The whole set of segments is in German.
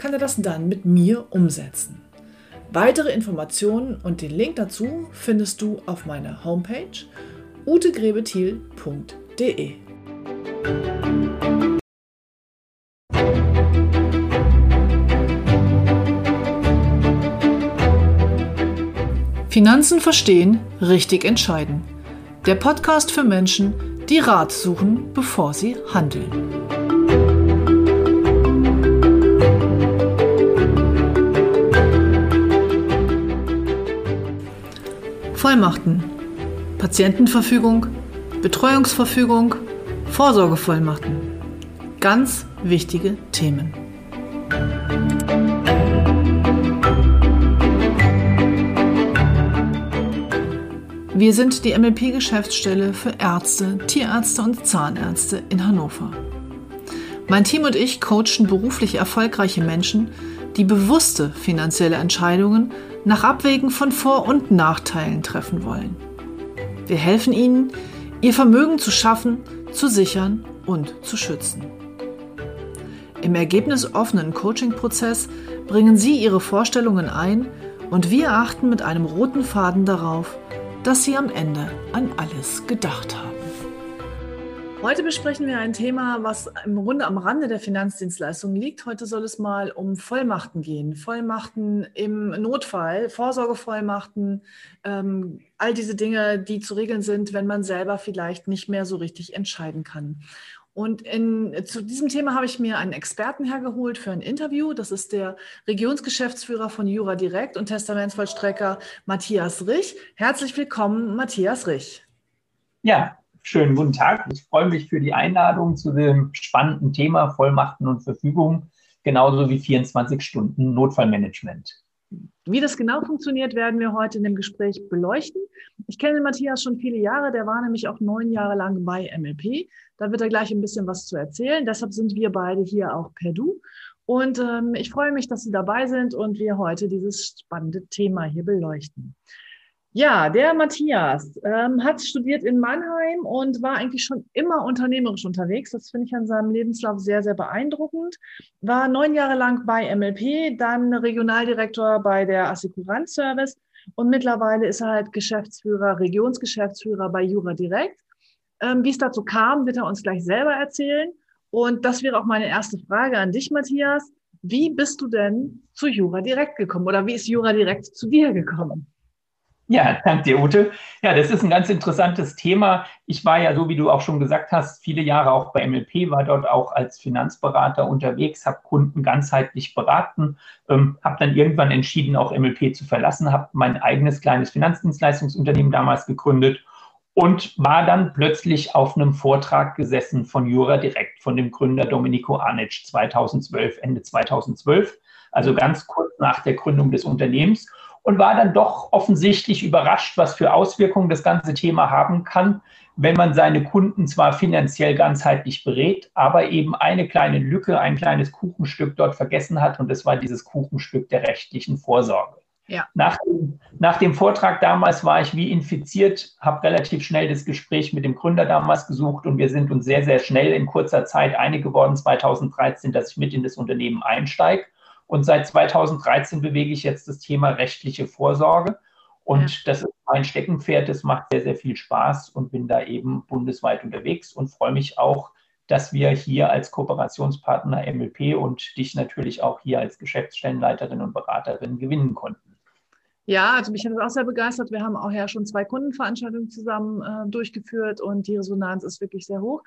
kann er das dann mit mir umsetzen. Weitere Informationen und den Link dazu findest du auf meiner Homepage utegrebethiel.de. Finanzen verstehen, richtig entscheiden. Der Podcast für Menschen, die Rat suchen, bevor sie handeln. Vollmachten, Patientenverfügung, Betreuungsverfügung, Vorsorgevollmachten. Ganz wichtige Themen. Wir sind die MLP-Geschäftsstelle für Ärzte, Tierärzte und Zahnärzte in Hannover. Mein Team und ich coachen beruflich erfolgreiche Menschen, die bewusste finanzielle Entscheidungen nach Abwägen von Vor- und Nachteilen treffen wollen. Wir helfen ihnen, ihr Vermögen zu schaffen, zu sichern und zu schützen. Im ergebnisoffenen Coaching-Prozess bringen Sie Ihre Vorstellungen ein und wir achten mit einem roten Faden darauf, dass Sie am Ende an alles gedacht haben. Heute besprechen wir ein Thema, was im Grunde am Rande der Finanzdienstleistungen liegt. Heute soll es mal um Vollmachten gehen. Vollmachten im Notfall, Vorsorgevollmachten, ähm, all diese Dinge, die zu regeln sind, wenn man selber vielleicht nicht mehr so richtig entscheiden kann. Und in, zu diesem Thema habe ich mir einen Experten hergeholt für ein Interview. Das ist der Regionsgeschäftsführer von Jura Direkt und Testamentsvollstrecker Matthias Rich. Herzlich willkommen, Matthias Rich. Ja, Schönen guten Tag. Ich freue mich für die Einladung zu dem spannenden Thema Vollmachten und Verfügung, genauso wie 24 Stunden Notfallmanagement. Wie das genau funktioniert, werden wir heute in dem Gespräch beleuchten. Ich kenne Matthias schon viele Jahre, der war nämlich auch neun Jahre lang bei MLP. Da wird er gleich ein bisschen was zu erzählen. Deshalb sind wir beide hier auch per Du. Und ähm, ich freue mich, dass Sie dabei sind und wir heute dieses spannende Thema hier beleuchten. Ja, der Matthias ähm, hat studiert in Mannheim und war eigentlich schon immer unternehmerisch unterwegs. Das finde ich an seinem Lebenslauf sehr, sehr beeindruckend. War neun Jahre lang bei MLP, dann Regionaldirektor bei der Assekuranz Service und mittlerweile ist er halt Geschäftsführer, Regionsgeschäftsführer bei Jura Direkt. Ähm, Wie es dazu kam, wird er uns gleich selber erzählen. Und das wäre auch meine erste Frage an dich, Matthias. Wie bist du denn zu Jura Direkt gekommen oder wie ist Jura Direkt zu dir gekommen? Ja, danke dir, Ute. Ja, das ist ein ganz interessantes Thema. Ich war ja, so wie du auch schon gesagt hast, viele Jahre auch bei MLP, war dort auch als Finanzberater unterwegs, habe Kunden ganzheitlich beraten, ähm, habe dann irgendwann entschieden, auch MLP zu verlassen, habe mein eigenes kleines Finanzdienstleistungsunternehmen damals gegründet und war dann plötzlich auf einem Vortrag gesessen von Jura Direkt, von dem Gründer Domenico Arnic 2012, Ende 2012, also ganz kurz nach der Gründung des Unternehmens und war dann doch offensichtlich überrascht, was für Auswirkungen das ganze Thema haben kann, wenn man seine Kunden zwar finanziell ganzheitlich berät, aber eben eine kleine Lücke, ein kleines Kuchenstück dort vergessen hat und das war dieses Kuchenstück der rechtlichen Vorsorge. Ja. Nach, dem, nach dem Vortrag damals war ich wie infiziert, habe relativ schnell das Gespräch mit dem Gründer damals gesucht und wir sind uns sehr, sehr schnell in kurzer Zeit einig geworden, 2013, dass ich mit in das Unternehmen einsteige. Und seit 2013 bewege ich jetzt das Thema rechtliche Vorsorge. Und ja. das ist mein Steckenpferd. Das macht sehr, sehr viel Spaß und bin da eben bundesweit unterwegs und freue mich auch, dass wir hier als Kooperationspartner MLP und dich natürlich auch hier als Geschäftsstellenleiterin und Beraterin gewinnen konnten. Ja, also mich hat das auch sehr begeistert. Wir haben auch ja schon zwei Kundenveranstaltungen zusammen äh, durchgeführt und die Resonanz ist wirklich sehr hoch.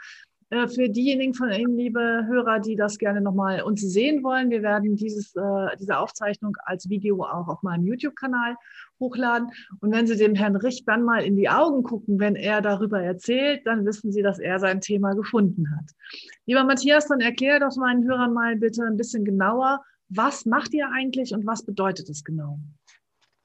Äh, für diejenigen von Ihnen, liebe Hörer, die das gerne nochmal uns sehen wollen, wir werden dieses, äh, diese Aufzeichnung als Video auch auf meinem YouTube-Kanal hochladen. Und wenn Sie dem Herrn Rich dann mal in die Augen gucken, wenn er darüber erzählt, dann wissen Sie, dass er sein Thema gefunden hat. Lieber Matthias, dann erkläre doch meinen Hörern mal bitte ein bisschen genauer, Was macht ihr eigentlich und was bedeutet es genau?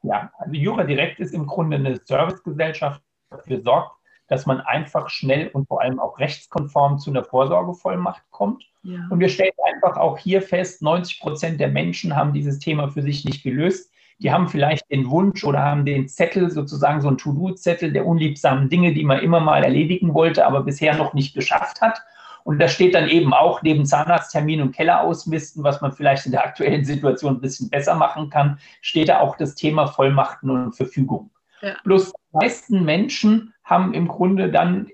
Ja, also Jura Direkt ist im Grunde eine Servicegesellschaft, die dafür sorgt, dass man einfach schnell und vor allem auch rechtskonform zu einer Vorsorgevollmacht kommt. Ja. Und wir stellen einfach auch hier fest, 90 Prozent der Menschen haben dieses Thema für sich nicht gelöst. Die haben vielleicht den Wunsch oder haben den Zettel, sozusagen so ein To-Do-Zettel der unliebsamen Dinge, die man immer mal erledigen wollte, aber bisher noch nicht geschafft hat. Und da steht dann eben auch neben Zahnarzttermin und Keller ausmisten, was man vielleicht in der aktuellen Situation ein bisschen besser machen kann, steht da auch das Thema Vollmachten und Verfügung. Ja. Bloß die meisten Menschen haben im Grunde dann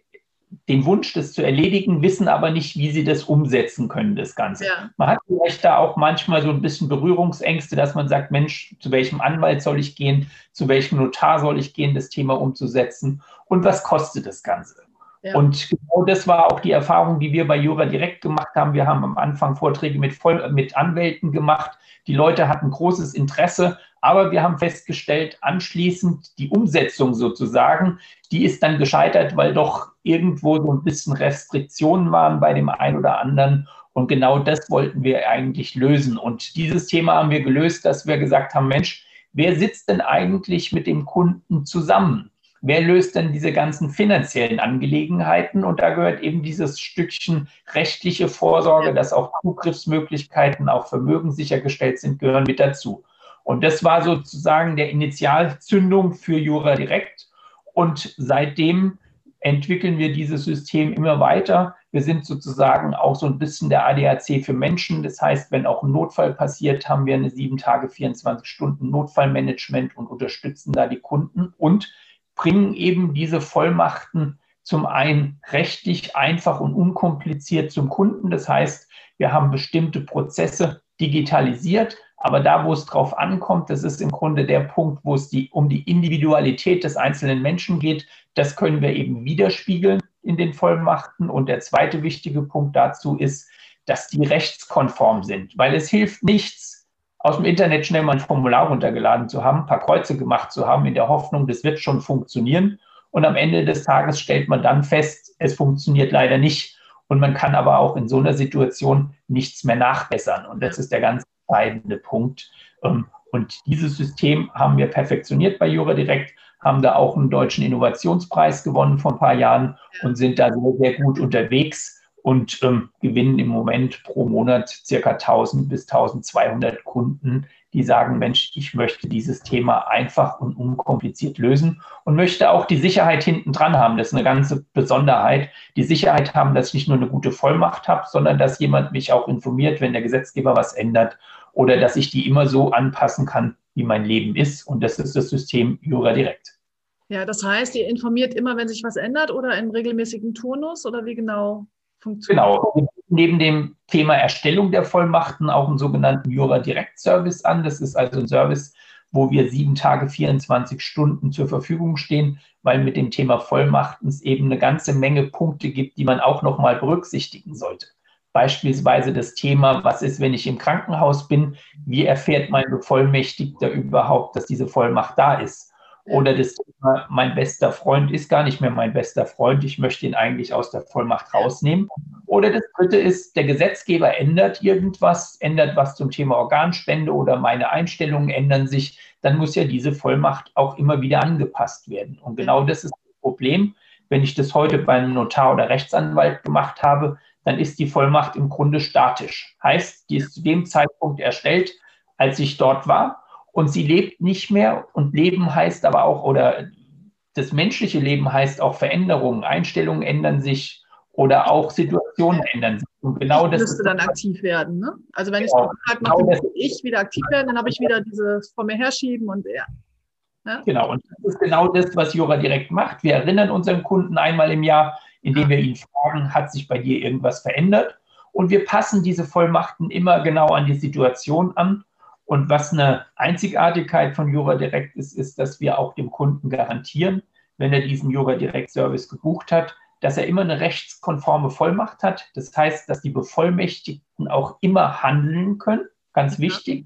den Wunsch, das zu erledigen, wissen aber nicht, wie sie das umsetzen können, das Ganze. Ja. Man hat vielleicht da auch manchmal so ein bisschen Berührungsängste, dass man sagt, Mensch, zu welchem Anwalt soll ich gehen, zu welchem Notar soll ich gehen, das Thema umzusetzen und was kostet das Ganze? Ja. Und genau das war auch die Erfahrung, die wir bei Jura direkt gemacht haben. Wir haben am Anfang Vorträge mit, Voll mit Anwälten gemacht. Die Leute hatten großes Interesse, aber wir haben festgestellt, anschließend die Umsetzung sozusagen, die ist dann gescheitert, weil doch irgendwo so ein bisschen Restriktionen waren bei dem einen oder anderen. Und genau das wollten wir eigentlich lösen. Und dieses Thema haben wir gelöst, dass wir gesagt haben, Mensch, wer sitzt denn eigentlich mit dem Kunden zusammen? Wer löst denn diese ganzen finanziellen Angelegenheiten? Und da gehört eben dieses Stückchen rechtliche Vorsorge, dass auch Zugriffsmöglichkeiten, auch Vermögen sichergestellt sind, gehören mit dazu. Und das war sozusagen der Initialzündung für Jura Direkt. Und seitdem entwickeln wir dieses System immer weiter. Wir sind sozusagen auch so ein bisschen der ADAC für Menschen. Das heißt, wenn auch ein Notfall passiert, haben wir eine sieben Tage, 24 Stunden Notfallmanagement und unterstützen da die Kunden und bringen eben diese Vollmachten zum einen rechtlich einfach und unkompliziert zum Kunden. Das heißt, wir haben bestimmte Prozesse digitalisiert, aber da, wo es drauf ankommt, das ist im Grunde der Punkt, wo es die, um die Individualität des einzelnen Menschen geht. Das können wir eben widerspiegeln in den Vollmachten. Und der zweite wichtige Punkt dazu ist, dass die rechtskonform sind, weil es hilft nichts, aus dem Internet schnell mal ein Formular runtergeladen zu haben, ein paar Kreuze gemacht zu haben, in der Hoffnung, das wird schon funktionieren. Und am Ende des Tages stellt man dann fest, es funktioniert leider nicht. Und man kann aber auch in so einer Situation nichts mehr nachbessern. Und das ist der ganz entscheidende Punkt. Ähm, und dieses System haben wir perfektioniert bei Jura Direkt, haben da auch einen deutschen Innovationspreis gewonnen vor ein paar Jahren und sind da sehr, sehr gut unterwegs und ähm, gewinnen im Moment pro Monat circa 1000 bis 1200 Kunden, die sagen, Mensch, ich möchte dieses Thema einfach und unkompliziert lösen und möchte auch die Sicherheit hinten dran haben. Das ist eine ganze Besonderheit. Die Sicherheit haben, dass ich nicht nur eine gute Vollmacht habe, sondern dass jemand mich auch informiert, wenn der Gesetzgeber was ändert oder dass ich die immer so anpassen kann, wie mein Leben ist. Und das ist das System Jura Direkt. Ja, das heißt, ihr informiert immer, wenn sich was ändert oder im regelmäßigen Turnus oder wie genau funktioniert Genau. Neben dem Thema Erstellung der Vollmachten auch einen sogenannten Jura Direkt Service an. Das ist also ein Service, wo wir sieben Tage, 24 Stunden zur Verfügung stehen, weil mit dem Thema Vollmachten es eben eine ganze Menge Punkte gibt, die man auch nochmal berücksichtigen sollte. Beispielsweise das Thema, was ist, wenn ich im Krankenhaus bin? Wie erfährt mein Bevollmächtigter überhaupt, dass diese Vollmacht da ist? Oder das Thema, mein bester Freund ist gar nicht mehr mein bester Freund, ich möchte ihn eigentlich aus der Vollmacht rausnehmen. Oder das dritte ist, der Gesetzgeber ändert irgendwas, ändert was zum Thema Organspende oder meine Einstellungen ändern sich, dann muss ja diese Vollmacht auch immer wieder angepasst werden. Und genau das ist das Problem. Wenn ich das heute beim Notar oder Rechtsanwalt gemacht habe, dann ist die Vollmacht im Grunde statisch. Heißt, die ist zu dem Zeitpunkt erstellt, als ich dort war und sie lebt nicht mehr und Leben heißt aber auch, oder das menschliche Leben heißt auch Veränderungen, Einstellungen ändern sich oder auch Situationen ändern sich. Und genau ich das müsste dann aktiv werden. Ne? Also wenn genau, ich genau mache, ich wieder aktiv werden, dann habe ich wieder dieses vor mir herschieben und ja. Ne? Genau, und das ist genau das, was Jura direkt macht. Wir erinnern unseren Kunden einmal im Jahr, indem wir ihn fragen, hat sich bei dir irgendwas verändert? Und wir passen diese Vollmachten immer genau an die Situation an und was eine Einzigartigkeit von Jura Direct ist, ist, dass wir auch dem Kunden garantieren, wenn er diesen Jura Direct Service gebucht hat, dass er immer eine rechtskonforme Vollmacht hat. Das heißt, dass die Bevollmächtigten auch immer handeln können, ganz wichtig.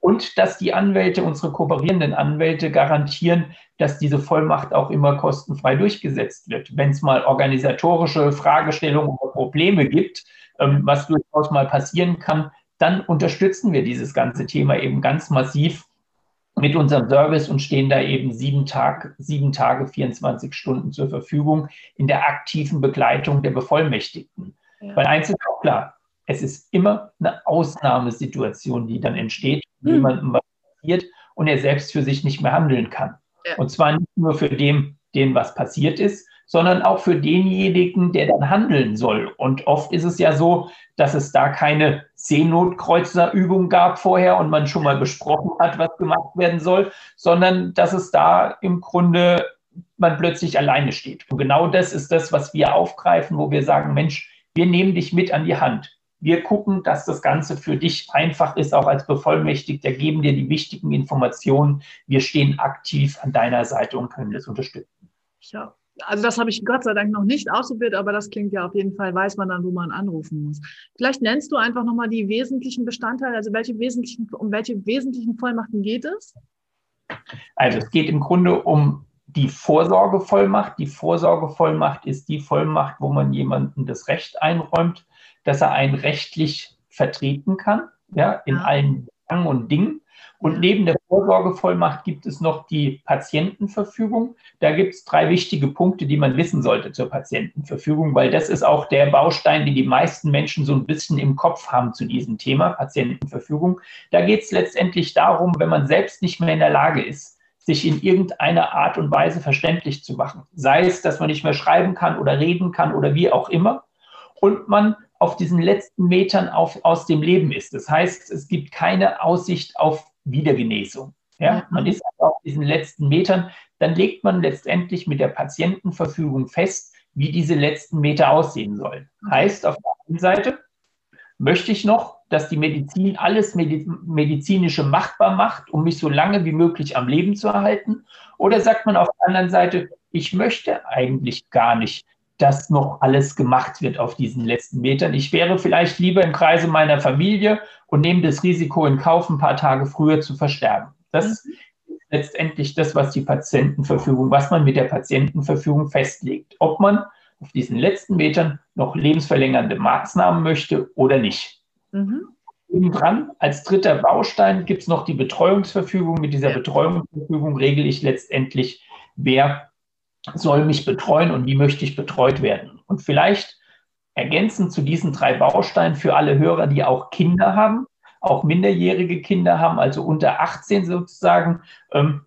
Und dass die Anwälte, unsere kooperierenden Anwälte, garantieren, dass diese Vollmacht auch immer kostenfrei durchgesetzt wird. Wenn es mal organisatorische Fragestellungen oder Probleme gibt, ähm, was durchaus mal passieren kann, dann unterstützen wir dieses ganze Thema eben ganz massiv mit unserem Service und stehen da eben sieben, Tag, sieben Tage, 24 Stunden zur Verfügung in der aktiven Begleitung der Bevollmächtigten. Ja. Weil eins ist auch klar, es ist immer eine Ausnahmesituation, die dann entsteht, hm. jemandem was passiert und er selbst für sich nicht mehr handeln kann. Ja. Und zwar nicht nur für den, den was passiert ist, sondern auch für denjenigen, der dann handeln soll. Und oft ist es ja so, dass es da keine Seenotkreuzerübung gab vorher und man schon mal besprochen hat, was gemacht werden soll, sondern dass es da im Grunde man plötzlich alleine steht. Und genau das ist das, was wir aufgreifen, wo wir sagen, Mensch, wir nehmen dich mit an die Hand. Wir gucken, dass das Ganze für dich einfach ist, auch als Bevollmächtigter, geben dir die wichtigen Informationen. Wir stehen aktiv an deiner Seite und können das unterstützen. Ja, also das habe ich Gott sei Dank noch nicht ausprobiert, aber das klingt ja auf jeden Fall, weiß man dann, wo man anrufen muss. Vielleicht nennst du einfach nochmal die wesentlichen Bestandteile, also welche wesentlichen, um welche wesentlichen Vollmachten geht es? Also es geht im Grunde um die Vorsorgevollmacht. Die Vorsorgevollmacht ist die Vollmacht, wo man jemandem das Recht einräumt, dass er einen rechtlich vertreten kann, ja, in ja. allen Belangen und Dingen. Und neben der Vorsorgevollmacht gibt es noch die Patientenverfügung. Da gibt es drei wichtige Punkte, die man wissen sollte zur Patientenverfügung, weil das ist auch der Baustein, den die meisten Menschen so ein bisschen im Kopf haben zu diesem Thema Patientenverfügung. Da geht es letztendlich darum, wenn man selbst nicht mehr in der Lage ist, sich in irgendeiner Art und Weise verständlich zu machen. Sei es, dass man nicht mehr schreiben kann oder reden kann oder wie auch immer. Und man auf diesen letzten Metern auf, aus dem Leben ist. Das heißt, es gibt keine Aussicht auf Wiedergenesung. Ja, man ist auf diesen letzten Metern, dann legt man letztendlich mit der Patientenverfügung fest, wie diese letzten Meter aussehen sollen. Heißt, auf der einen Seite möchte ich noch, dass die Medizin alles medizinische machbar macht, um mich so lange wie möglich am Leben zu erhalten? Oder sagt man auf der anderen Seite, ich möchte eigentlich gar nicht, dass noch alles gemacht wird auf diesen letzten Metern. Ich wäre vielleicht lieber im Kreise meiner Familie und nehme das Risiko in Kauf, ein paar Tage früher zu versterben. Das mhm. ist letztendlich das, was die Patientenverfügung, was man mit der Patientenverfügung festlegt. Ob man auf diesen letzten Metern noch lebensverlängernde Maßnahmen möchte oder nicht. Mhm. Dran, als dritter Baustein gibt es noch die Betreuungsverfügung. Mit dieser Betreuungsverfügung regle ich letztendlich, wer soll mich betreuen und wie möchte ich betreut werden. Und vielleicht ergänzend zu diesen drei Bausteinen für alle Hörer, die auch Kinder haben, auch minderjährige Kinder haben, also unter 18 sozusagen. Ähm,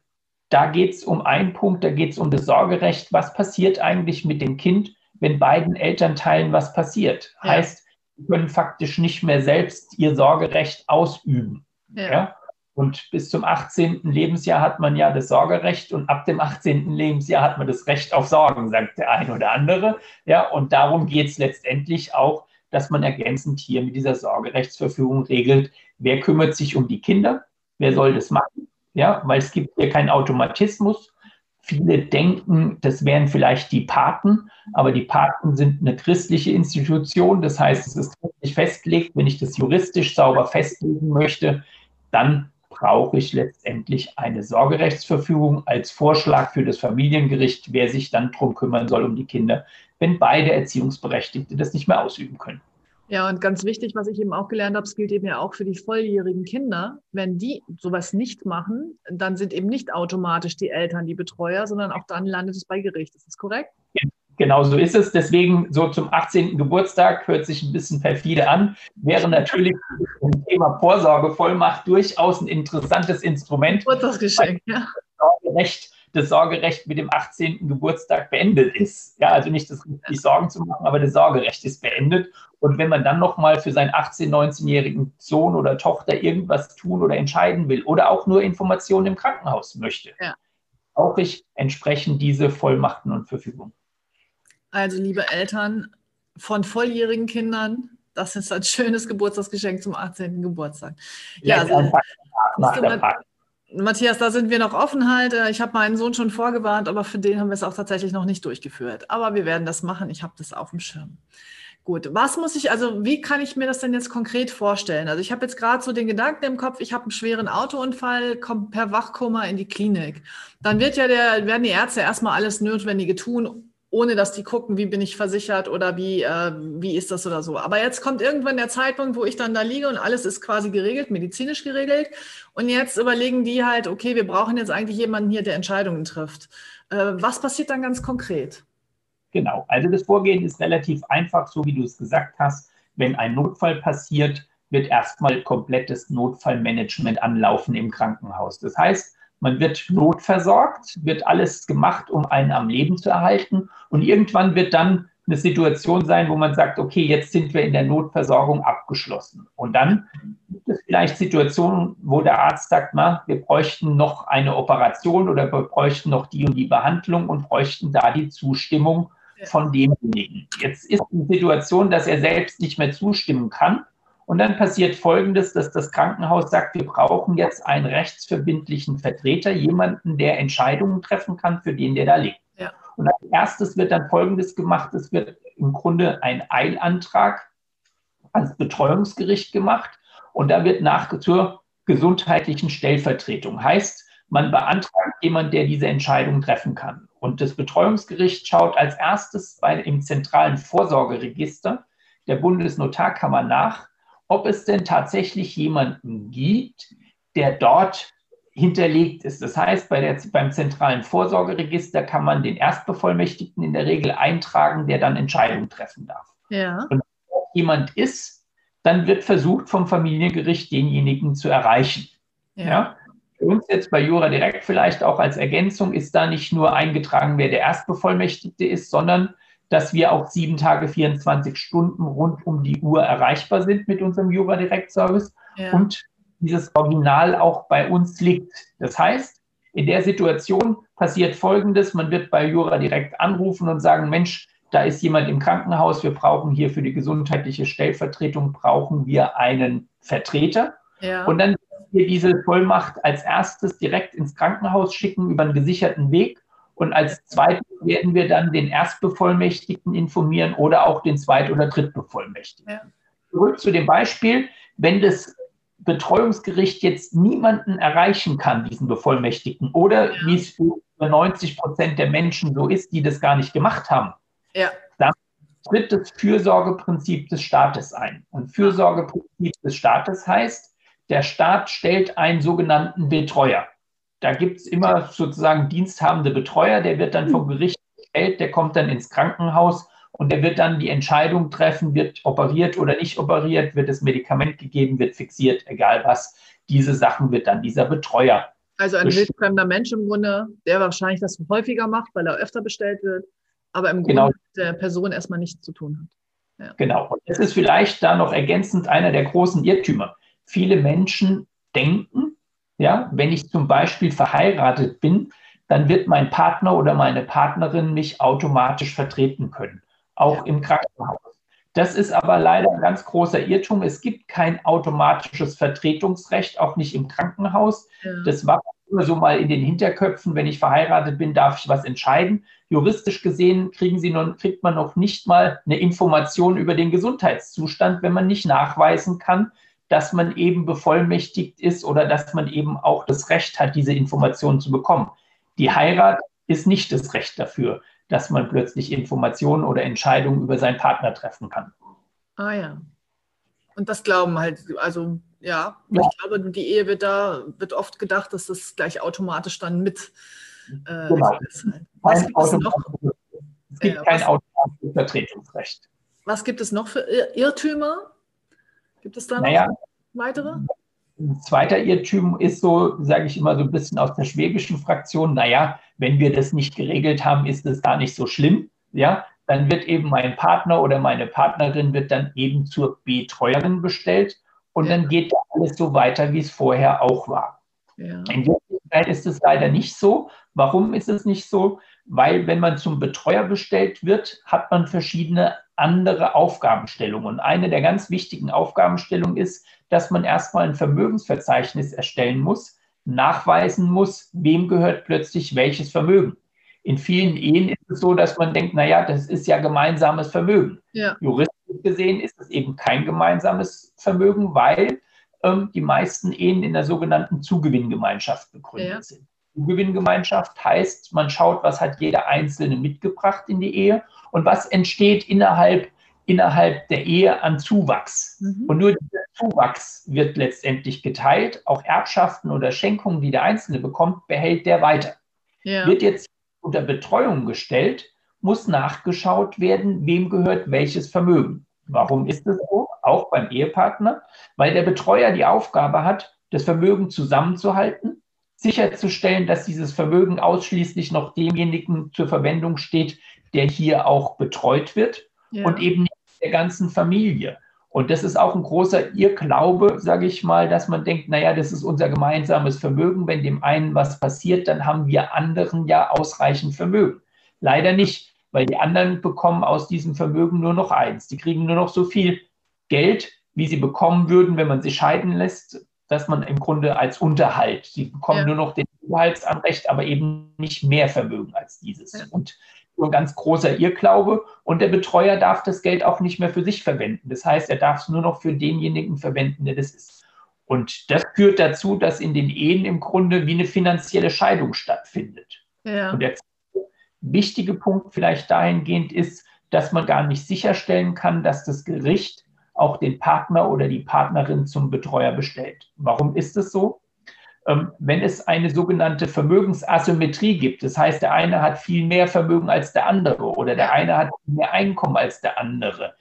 da geht es um einen Punkt, da geht es um das Sorgerecht. Was passiert eigentlich mit dem Kind, wenn beiden Elternteilen was passiert? Ja. Heißt, sie können faktisch nicht mehr selbst ihr Sorgerecht ausüben. Ja. ja. Und bis zum 18. Lebensjahr hat man ja das Sorgerecht und ab dem 18. Lebensjahr hat man das Recht auf Sorgen, sagt der eine oder andere. Ja, und darum geht es letztendlich auch, dass man ergänzend hier mit dieser Sorgerechtsverfügung regelt, wer kümmert sich um die Kinder, wer soll das machen. Ja, weil es gibt hier keinen Automatismus. Viele denken, das wären vielleicht die Paten, aber die Paten sind eine christliche Institution. Das heißt, es ist nicht festgelegt. Wenn ich das juristisch sauber festlegen möchte, dann brauche ich letztendlich eine Sorgerechtsverfügung als Vorschlag für das Familiengericht, wer sich dann darum kümmern soll um die Kinder, wenn beide Erziehungsberechtigte das nicht mehr ausüben können. Ja, und ganz wichtig, was ich eben auch gelernt habe, es gilt eben ja auch für die volljährigen Kinder. Wenn die sowas nicht machen, dann sind eben nicht automatisch die Eltern die Betreuer, sondern auch dann landet es bei Gericht. Ist das korrekt? Genau so ist es. Deswegen so zum 18. Geburtstag hört sich ein bisschen perfide an. Wäre natürlich im Thema Vorsorgevollmacht durchaus ein interessantes Instrument. Geburtstagsgeschenk, ja. Das Sorgerecht, das Sorgerecht mit dem 18. Geburtstag beendet ist. Ja, also nicht das richtig Sorgen zu machen, aber das Sorgerecht ist beendet. Und wenn man dann nochmal für seinen 18-, 19-jährigen Sohn oder Tochter irgendwas tun oder entscheiden will oder auch nur Informationen im Krankenhaus möchte, ja. brauche ich entsprechend diese Vollmachten und Verfügungen. Also, liebe Eltern von volljährigen Kindern, das ist ein schönes Geburtstagsgeschenk zum 18. Geburtstag. Ja, ja also, Matthias, da sind wir noch offen halt. Ich habe meinen Sohn schon vorgewarnt, aber für den haben wir es auch tatsächlich noch nicht durchgeführt. Aber wir werden das machen. Ich habe das auf dem Schirm. Gut, was muss ich, also wie kann ich mir das denn jetzt konkret vorstellen? Also ich habe jetzt gerade so den Gedanken im Kopf, ich habe einen schweren Autounfall, komme per Wachkoma in die Klinik. Dann wird ja der, werden die Ärzte erstmal alles Notwendige tun, ohne dass die gucken, wie bin ich versichert oder wie, äh, wie ist das oder so. Aber jetzt kommt irgendwann der Zeitpunkt, wo ich dann da liege und alles ist quasi geregelt, medizinisch geregelt. Und jetzt überlegen die halt, okay, wir brauchen jetzt eigentlich jemanden hier, der Entscheidungen trifft. Äh, was passiert dann ganz konkret? Genau, also das Vorgehen ist relativ einfach, so wie du es gesagt hast. Wenn ein Notfall passiert, wird erstmal komplettes Notfallmanagement anlaufen im Krankenhaus. Das heißt, man wird notversorgt, wird alles gemacht, um einen am Leben zu erhalten. Und irgendwann wird dann eine Situation sein, wo man sagt, okay, jetzt sind wir in der Notversorgung abgeschlossen. Und dann gibt es vielleicht Situationen, wo der Arzt sagt, na, wir bräuchten noch eine Operation oder wir bräuchten noch die und die Behandlung und bräuchten da die Zustimmung von demjenigen. Jetzt ist die Situation, dass er selbst nicht mehr zustimmen kann. Und dann passiert Folgendes, dass das Krankenhaus sagt, wir brauchen jetzt einen rechtsverbindlichen Vertreter, jemanden, der Entscheidungen treffen kann für den, der da liegt. Ja. Und als erstes wird dann Folgendes gemacht, es wird im Grunde ein Eilantrag ans Betreuungsgericht gemacht und da wird nach zur gesundheitlichen Stellvertretung. Heißt, man beantragt jemanden, der diese Entscheidung treffen kann. Und das Betreuungsgericht schaut als erstes bei, im zentralen Vorsorgeregister der Bundesnotarkammer nach, ob es denn tatsächlich jemanden gibt, der dort hinterlegt ist. Das heißt, bei der, beim zentralen Vorsorgeregister kann man den Erstbevollmächtigten in der Regel eintragen, der dann Entscheidungen treffen darf. Ja. Und wenn jemand ist, dann wird versucht, vom Familiengericht denjenigen zu erreichen. Ja. ja. Für uns jetzt bei Jura Direkt vielleicht auch als Ergänzung ist da nicht nur eingetragen, wer der Erstbevollmächtigte ist, sondern dass wir auch sieben Tage, 24 Stunden rund um die Uhr erreichbar sind mit unserem Jura Direct Service ja. und dieses Original auch bei uns liegt. Das heißt, in der Situation passiert Folgendes, man wird bei Jura Direct anrufen und sagen, Mensch, da ist jemand im Krankenhaus, wir brauchen hier für die gesundheitliche Stellvertretung, brauchen wir einen Vertreter. Ja. Und dann wir diese Vollmacht als erstes direkt ins Krankenhaus schicken über einen gesicherten Weg und als zweites werden wir dann den Erstbevollmächtigten informieren oder auch den Zweit- oder Drittbevollmächtigten. Ja. Zurück zu dem Beispiel, wenn das Betreuungsgericht jetzt niemanden erreichen kann, diesen Bevollmächtigten, oder ja. wie es für 90 Prozent der Menschen so ist, die das gar nicht gemacht haben, ja. dann tritt das Fürsorgeprinzip des Staates ein. Und Fürsorgeprinzip des Staates heißt, der Staat stellt einen sogenannten Betreuer da gibt es immer sozusagen diensthabende Betreuer, der wird dann vom Gericht gestellt, der kommt dann ins Krankenhaus und der wird dann die Entscheidung treffen, wird operiert oder nicht operiert, wird das Medikament gegeben, wird fixiert, egal was. Diese Sachen wird dann dieser Betreuer. Also ein wildfremder Mensch im Grunde, der wahrscheinlich das häufiger macht, weil er öfter bestellt wird, aber im genau. Grunde mit der Person erstmal nichts zu tun hat. Ja. Genau. Und das ist vielleicht da noch ergänzend einer der großen Irrtümer. Viele Menschen denken, ja, wenn ich zum Beispiel verheiratet bin, dann wird mein Partner oder meine Partnerin mich automatisch vertreten können, auch im Krankenhaus. Das ist aber leider ein ganz großer Irrtum. Es gibt kein automatisches Vertretungsrecht, auch nicht im Krankenhaus. Ja. Das war immer so mal in den Hinterköpfen, wenn ich verheiratet bin, darf ich was entscheiden. Juristisch gesehen kriegen Sie noch, kriegt man noch nicht mal eine Information über den Gesundheitszustand, wenn man nicht nachweisen kann, dass man eben bevollmächtigt ist oder dass man eben auch das Recht hat, diese Informationen zu bekommen. Die Heirat ist nicht das Recht dafür, dass man plötzlich Informationen oder Entscheidungen über seinen Partner treffen kann. Ah ja. Und das glauben halt, also ja, ja. ich glaube, die Ehe wird da, wird oft gedacht, dass das gleich automatisch dann mit äh, genau. ist. Halt. Was gibt es noch? Es gibt ja, kein automatisches Vertretungsrecht. Was gibt es noch für Irrtümer? Gibt es da naja, weitere? Ein zweiter Irrtum ist so, sage ich immer so ein bisschen aus der schwäbischen Fraktion, naja, wenn wir das nicht geregelt haben, ist es gar nicht so schlimm. Ja, dann wird eben mein Partner oder meine Partnerin wird dann eben zur Betreuerin bestellt und ja. dann geht alles so weiter, wie es vorher auch war. Ja. In Wirklichkeit ist es leider nicht so. Warum ist es nicht so? Weil wenn man zum Betreuer bestellt wird, hat man verschiedene andere Aufgabenstellungen. Und eine der ganz wichtigen Aufgabenstellungen ist, dass man erstmal ein Vermögensverzeichnis erstellen muss, nachweisen muss, wem gehört plötzlich welches Vermögen. In vielen Ehen ist es so, dass man denkt, naja, das ist ja gemeinsames Vermögen. Ja. Juristisch gesehen ist es eben kein gemeinsames Vermögen, weil ähm, die meisten Ehen in der sogenannten Zugewinngemeinschaft begründet ja. sind. Zugewinngemeinschaft heißt, man schaut, was hat jeder Einzelne mitgebracht in die Ehe und was entsteht innerhalb, innerhalb der Ehe an Zuwachs. Mhm. Und nur dieser Zuwachs wird letztendlich geteilt. Auch Erbschaften oder Schenkungen, die der Einzelne bekommt, behält der weiter. Ja. Wird jetzt unter Betreuung gestellt, muss nachgeschaut werden, wem gehört welches Vermögen. Warum ist es so? Auch beim Ehepartner, weil der Betreuer die Aufgabe hat, das Vermögen zusammenzuhalten, sicherzustellen, dass dieses Vermögen ausschließlich noch demjenigen zur Verwendung steht, der hier auch betreut wird ja. und eben nicht der ganzen Familie. Und das ist auch ein großer Irrglaube, sage ich mal, dass man denkt, naja, das ist unser gemeinsames Vermögen. Wenn dem einen was passiert, dann haben wir anderen ja ausreichend Vermögen. Leider nicht, weil die anderen bekommen aus diesem Vermögen nur noch eins. Die kriegen nur noch so viel Geld, wie sie bekommen würden, wenn man sie scheiden lässt, dass man im Grunde als Unterhalt, sie bekommen ja. nur noch den Unterhaltsanrecht, aber eben nicht mehr Vermögen als dieses. Ja. Und ein ganz großer Irrglaube. Und der Betreuer darf das Geld auch nicht mehr für sich verwenden. Das heißt, er darf es nur noch für denjenigen verwenden, der das ist. Und das führt dazu, dass in den Ehen im Grunde wie eine finanzielle Scheidung stattfindet. Ja. Und der wichtige Punkt vielleicht dahingehend ist, dass man gar nicht sicherstellen kann, dass das Gericht auch den Partner oder die Partnerin zum Betreuer bestellt. Warum ist es so? Ähm, wenn es eine sogenannte Vermögensasymmetrie gibt, das heißt, der eine hat viel mehr Vermögen als der andere oder der eine hat mehr Einkommen als der andere,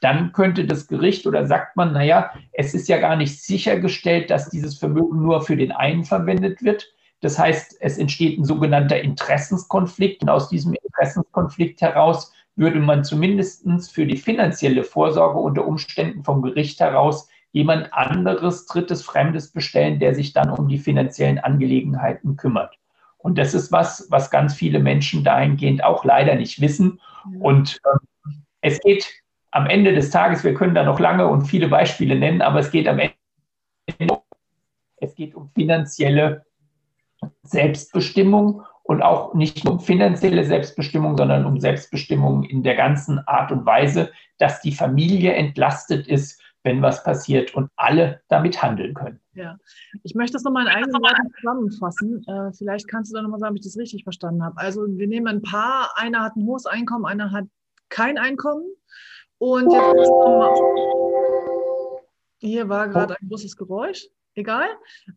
dann könnte das Gericht oder sagt man, naja, es ist ja gar nicht sichergestellt, dass dieses Vermögen nur für den einen verwendet wird. Das heißt, es entsteht ein sogenannter Interessenskonflikt und aus diesem Interessenskonflikt heraus würde man zumindest für die finanzielle Vorsorge unter Umständen vom Gericht heraus jemand anderes, drittes, fremdes bestellen, der sich dann um die finanziellen Angelegenheiten kümmert. Und das ist was, was ganz viele Menschen dahingehend auch leider nicht wissen. Und äh, es geht am Ende des Tages, wir können da noch lange und viele Beispiele nennen, aber es geht am Ende, es geht um finanzielle Selbstbestimmung und auch nicht nur um finanzielle Selbstbestimmung, sondern um Selbstbestimmung in der ganzen Art und Weise, dass die Familie entlastet ist wenn was passiert und alle damit handeln können. Ja, ich möchte das nochmal in eigenen Worten zusammenfassen. Äh, vielleicht kannst du da nochmal sagen, ob ich das richtig verstanden habe. Also wir nehmen ein Paar, einer hat ein hohes Einkommen, einer hat kein Einkommen. Und jetzt hier war gerade ein großes Geräusch. Egal.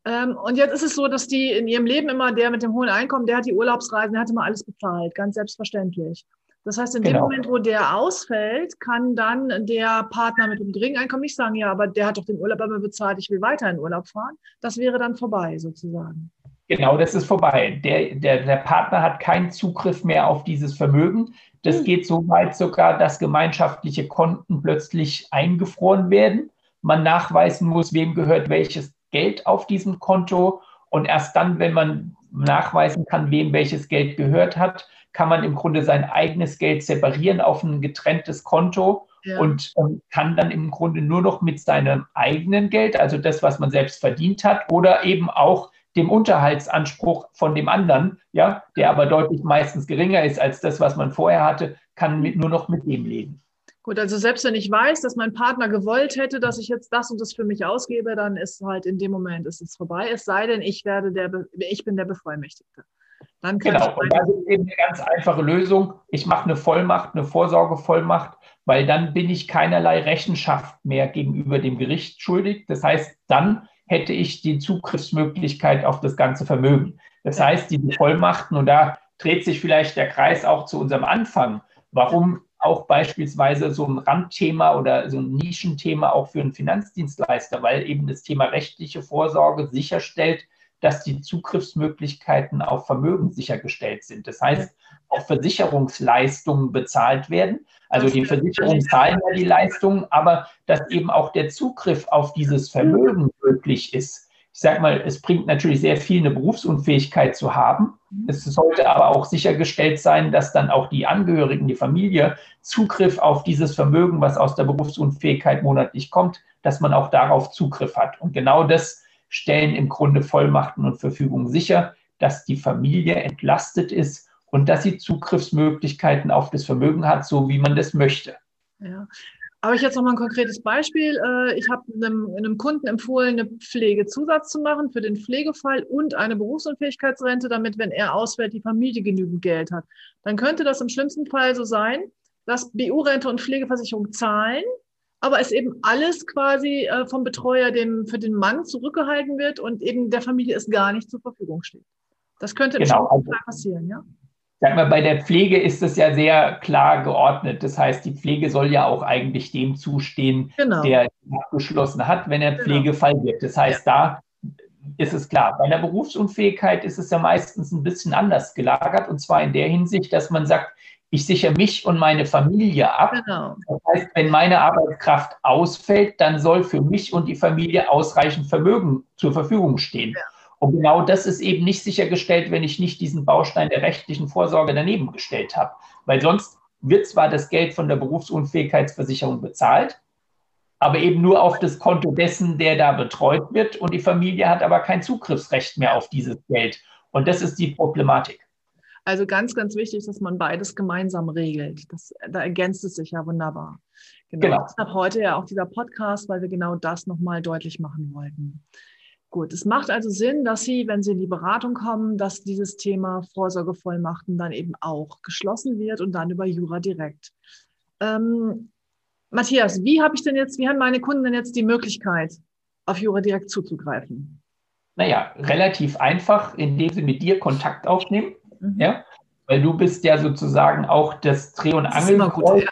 Ähm, und jetzt ist es so, dass die in ihrem Leben immer, der mit dem hohen Einkommen, der hat die Urlaubsreisen, der hat immer alles bezahlt, ganz selbstverständlich. Das heißt, in genau. dem Moment, wo der ausfällt, kann dann der Partner mit dem geringen Einkommen nicht sagen, ja, aber der hat doch den Urlaub immer bezahlt, ich will weiter in Urlaub fahren. Das wäre dann vorbei sozusagen. Genau, das ist vorbei. Der, der, der Partner hat keinen Zugriff mehr auf dieses Vermögen. Das hm. geht so weit sogar, dass gemeinschaftliche Konten plötzlich eingefroren werden. Man nachweisen muss, wem gehört welches Geld auf diesem Konto. Und erst dann, wenn man nachweisen kann, wem welches Geld gehört hat, kann man im Grunde sein eigenes Geld separieren auf ein getrenntes Konto ja. und, und kann dann im Grunde nur noch mit seinem eigenen Geld, also das, was man selbst verdient hat, oder eben auch dem Unterhaltsanspruch von dem anderen, ja, der aber deutlich meistens geringer ist als das, was man vorher hatte, kann mit, nur noch mit dem leben. Gut, also selbst wenn ich weiß, dass mein Partner gewollt hätte, dass ich jetzt das und das für mich ausgebe, dann ist halt in dem Moment ist es vorbei. Es sei denn, ich werde der, ich bin der Bevollmächtigte. Dann genau, und das ist eben eine ganz einfache Lösung. Ich mache eine Vollmacht, eine Vorsorgevollmacht, weil dann bin ich keinerlei Rechenschaft mehr gegenüber dem Gericht schuldig. Das heißt, dann hätte ich die Zugriffsmöglichkeit auf das ganze Vermögen. Das heißt, diese Vollmachten, und da dreht sich vielleicht der Kreis auch zu unserem Anfang, warum auch beispielsweise so ein Randthema oder so ein Nischenthema auch für einen Finanzdienstleister, weil eben das Thema rechtliche Vorsorge sicherstellt, dass die Zugriffsmöglichkeiten auf Vermögen sichergestellt sind. Das heißt, auch Versicherungsleistungen bezahlt werden. Also die Versicherungen zahlen ja die Leistungen, aber dass eben auch der Zugriff auf dieses Vermögen möglich ist. Ich sage mal, es bringt natürlich sehr viel, eine Berufsunfähigkeit zu haben. Es sollte aber auch sichergestellt sein, dass dann auch die Angehörigen, die Familie Zugriff auf dieses Vermögen, was aus der Berufsunfähigkeit monatlich kommt, dass man auch darauf Zugriff hat. Und genau das stellen im Grunde Vollmachten und Verfügungen sicher, dass die Familie entlastet ist und dass sie Zugriffsmöglichkeiten auf das Vermögen hat, so wie man das möchte. Ja. Aber ich jetzt noch mal ein konkretes Beispiel. Äh, ich habe einem, einem Kunden empfohlen, eine Pflegezusatz zu machen für den Pflegefall und eine Berufsunfähigkeitsrente, damit, wenn er ausfällt, die Familie genügend Geld hat. Dann könnte das im schlimmsten Fall so sein, dass BU-Rente und Pflegeversicherung zahlen, aber es eben alles quasi äh, vom Betreuer dem, für den Mann zurückgehalten wird und eben der Familie es gar nicht zur Verfügung steht. Das könnte im genau. schlimmsten Fall passieren, ja sag mal, bei der Pflege ist es ja sehr klar geordnet. Das heißt, die Pflege soll ja auch eigentlich dem zustehen, genau. der abgeschlossen hat, wenn er genau. Pflegefall wird. Das heißt, ja. da ist es klar. Bei der Berufsunfähigkeit ist es ja meistens ein bisschen anders gelagert. Und zwar in der Hinsicht, dass man sagt, ich sichere mich und meine Familie ab. Genau. Das heißt, wenn meine Arbeitskraft ausfällt, dann soll für mich und die Familie ausreichend Vermögen zur Verfügung stehen. Ja. Und genau das ist eben nicht sichergestellt, wenn ich nicht diesen Baustein der rechtlichen Vorsorge daneben gestellt habe. Weil sonst wird zwar das Geld von der Berufsunfähigkeitsversicherung bezahlt, aber eben nur auf das Konto dessen, der da betreut wird. Und die Familie hat aber kein Zugriffsrecht mehr auf dieses Geld. Und das ist die Problematik. Also ganz, ganz wichtig, dass man beides gemeinsam regelt. Das, da ergänzt es sich ja wunderbar. Genau. genau. Deshalb heute ja auch dieser Podcast, weil wir genau das nochmal deutlich machen wollten. Gut, es macht also Sinn, dass Sie, wenn Sie in die Beratung kommen, dass dieses Thema Vorsorgevollmachten dann eben auch geschlossen wird und dann über Jura direkt. Ähm, Matthias, wie habe ich denn jetzt, wie haben meine Kunden denn jetzt die Möglichkeit, auf Jura direkt zuzugreifen? Naja, relativ einfach, indem sie mit dir Kontakt aufnehmen. Mhm. Ja? Weil du bist ja sozusagen auch das Dreh- und Angelkreuz,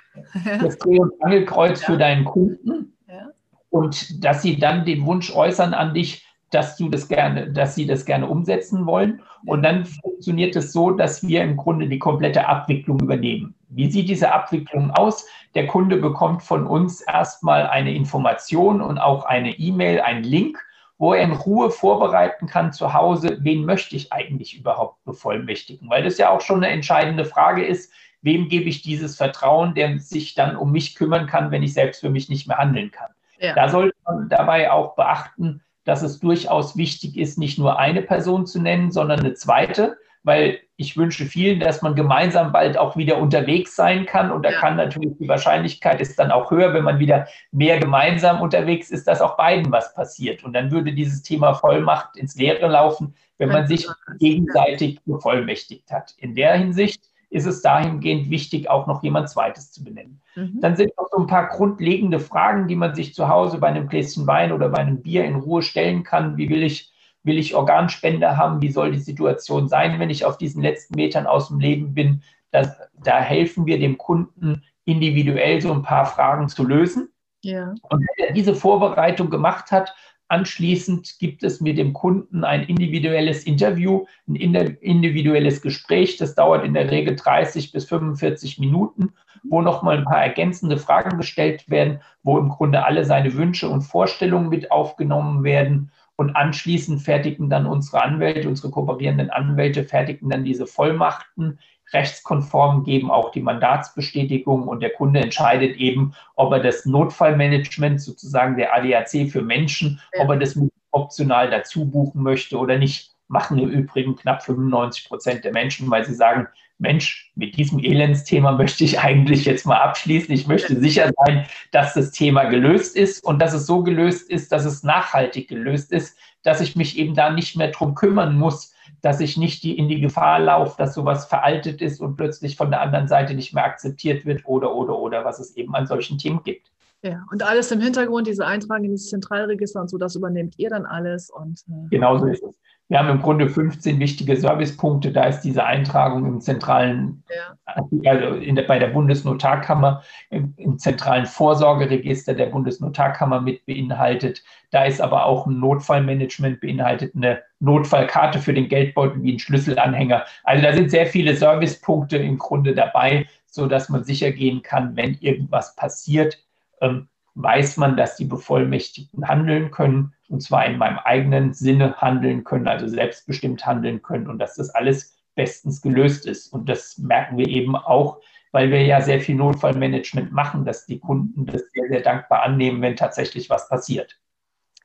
ja. das Dreh- und Angelkreuz ja. für deinen Kunden. Ja. Und dass sie dann den Wunsch äußern an dich, dass du das gerne, dass sie das gerne umsetzen wollen. Und dann funktioniert es so, dass wir im Grunde die komplette Abwicklung übernehmen. Wie sieht diese Abwicklung aus? Der Kunde bekommt von uns erstmal eine Information und auch eine E-Mail, einen Link, wo er in Ruhe vorbereiten kann zu Hause, wen möchte ich eigentlich überhaupt bevollmächtigen? Weil das ja auch schon eine entscheidende Frage ist, wem gebe ich dieses Vertrauen, der sich dann um mich kümmern kann, wenn ich selbst für mich nicht mehr handeln kann. Ja. Da sollte man dabei auch beachten, dass es durchaus wichtig ist, nicht nur eine Person zu nennen, sondern eine zweite, weil ich wünsche vielen, dass man gemeinsam bald auch wieder unterwegs sein kann. Und da kann natürlich die Wahrscheinlichkeit ist dann auch höher, wenn man wieder mehr gemeinsam unterwegs ist, dass auch beiden was passiert. Und dann würde dieses Thema Vollmacht ins Leere laufen, wenn man sich gegenseitig bevollmächtigt hat. In der Hinsicht ist es dahingehend wichtig, auch noch jemand Zweites zu benennen. Mhm. Dann sind noch so ein paar grundlegende Fragen, die man sich zu Hause bei einem Gläschen Wein oder bei einem Bier in Ruhe stellen kann. Wie will ich, will ich Organspende haben? Wie soll die Situation sein, wenn ich auf diesen letzten Metern aus dem Leben bin? Das, da helfen wir dem Kunden individuell so ein paar Fragen zu lösen. Ja. Und wenn er diese Vorbereitung gemacht hat, Anschließend gibt es mit dem Kunden ein individuelles Interview, ein individuelles Gespräch. Das dauert in der Regel 30 bis 45 Minuten, wo nochmal ein paar ergänzende Fragen gestellt werden, wo im Grunde alle seine Wünsche und Vorstellungen mit aufgenommen werden. Und anschließend fertigen dann unsere Anwälte, unsere kooperierenden Anwälte, fertigen dann diese Vollmachten rechtskonform, geben auch die Mandatsbestätigung und der Kunde entscheidet eben, ob er das Notfallmanagement, sozusagen der ADAC für Menschen, ja. ob er das optional dazu buchen möchte oder nicht. Machen im Übrigen knapp 95 Prozent der Menschen, weil sie sagen, Mensch, mit diesem Elendsthema möchte ich eigentlich jetzt mal abschließen. Ich möchte sicher sein, dass das Thema gelöst ist und dass es so gelöst ist, dass es nachhaltig gelöst ist, dass ich mich eben da nicht mehr drum kümmern muss, dass ich nicht die, in die Gefahr laufe, dass sowas veraltet ist und plötzlich von der anderen Seite nicht mehr akzeptiert wird oder, oder, oder, was es eben an solchen Themen gibt. Ja, und alles im Hintergrund, diese Eintragung in das Zentralregister und so, das übernehmt ihr dann alles. Und, äh, genau so ist es. Wir haben im Grunde 15 wichtige Servicepunkte. Da ist diese Eintragung im zentralen, ja. also der, bei der Bundesnotarkammer, im, im, zentralen Vorsorgeregister der Bundesnotarkammer mit beinhaltet. Da ist aber auch ein Notfallmanagement beinhaltet, eine Notfallkarte für den Geldbeutel wie ein Schlüsselanhänger. Also da sind sehr viele Servicepunkte im Grunde dabei, so dass man sicher gehen kann, wenn irgendwas passiert, ähm, weiß man, dass die Bevollmächtigten handeln können und zwar in meinem eigenen Sinne handeln können, also selbstbestimmt handeln können und dass das alles bestens gelöst ist. Und das merken wir eben auch, weil wir ja sehr viel Notfallmanagement machen, dass die Kunden das sehr, sehr dankbar annehmen, wenn tatsächlich was passiert.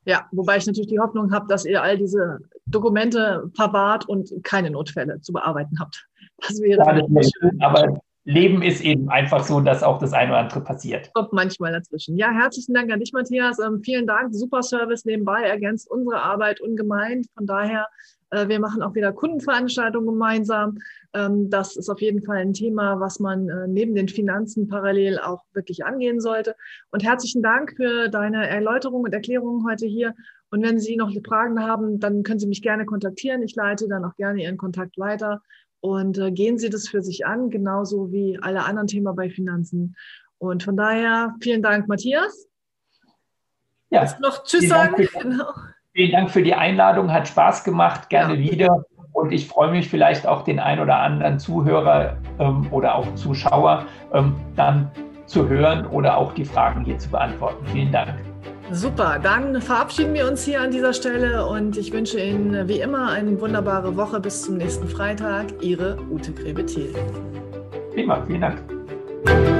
Ja, wobei ich natürlich die Hoffnung habe, dass ihr all diese Dokumente verwahrt und keine Notfälle zu bearbeiten habt. Das wäre ja, das schön. Aber Leben ist eben einfach so, dass auch das eine oder andere passiert. Kommt manchmal dazwischen. Ja, herzlichen Dank an dich, Matthias. Ähm, vielen Dank. Super Service nebenbei ergänzt unsere Arbeit ungemein. Von daher, äh, wir machen auch wieder Kundenveranstaltungen gemeinsam. Ähm, das ist auf jeden Fall ein Thema, was man äh, neben den Finanzen parallel auch wirklich angehen sollte. Und herzlichen Dank für deine Erläuterung und Erklärungen heute hier. Und wenn Sie noch Fragen haben, dann können Sie mich gerne kontaktieren. Ich leite dann auch gerne Ihren Kontakt weiter. Und äh, gehen Sie das für sich an, genauso wie alle anderen Themen bei Finanzen. Und von daher vielen Dank, Matthias. Ja, Willst noch Tschüss sagen? Dank für, genau. Vielen Dank für die Einladung, hat Spaß gemacht, gerne ja. wieder. Und ich freue mich vielleicht auch den ein oder anderen Zuhörer ähm, oder auch Zuschauer ähm, dann zu hören oder auch die Fragen hier zu beantworten. Vielen Dank. Super, dann verabschieden wir uns hier an dieser Stelle und ich wünsche Ihnen wie immer eine wunderbare Woche bis zum nächsten Freitag. Ihre Ute Grebe-Thiel. Prima, vielen Dank.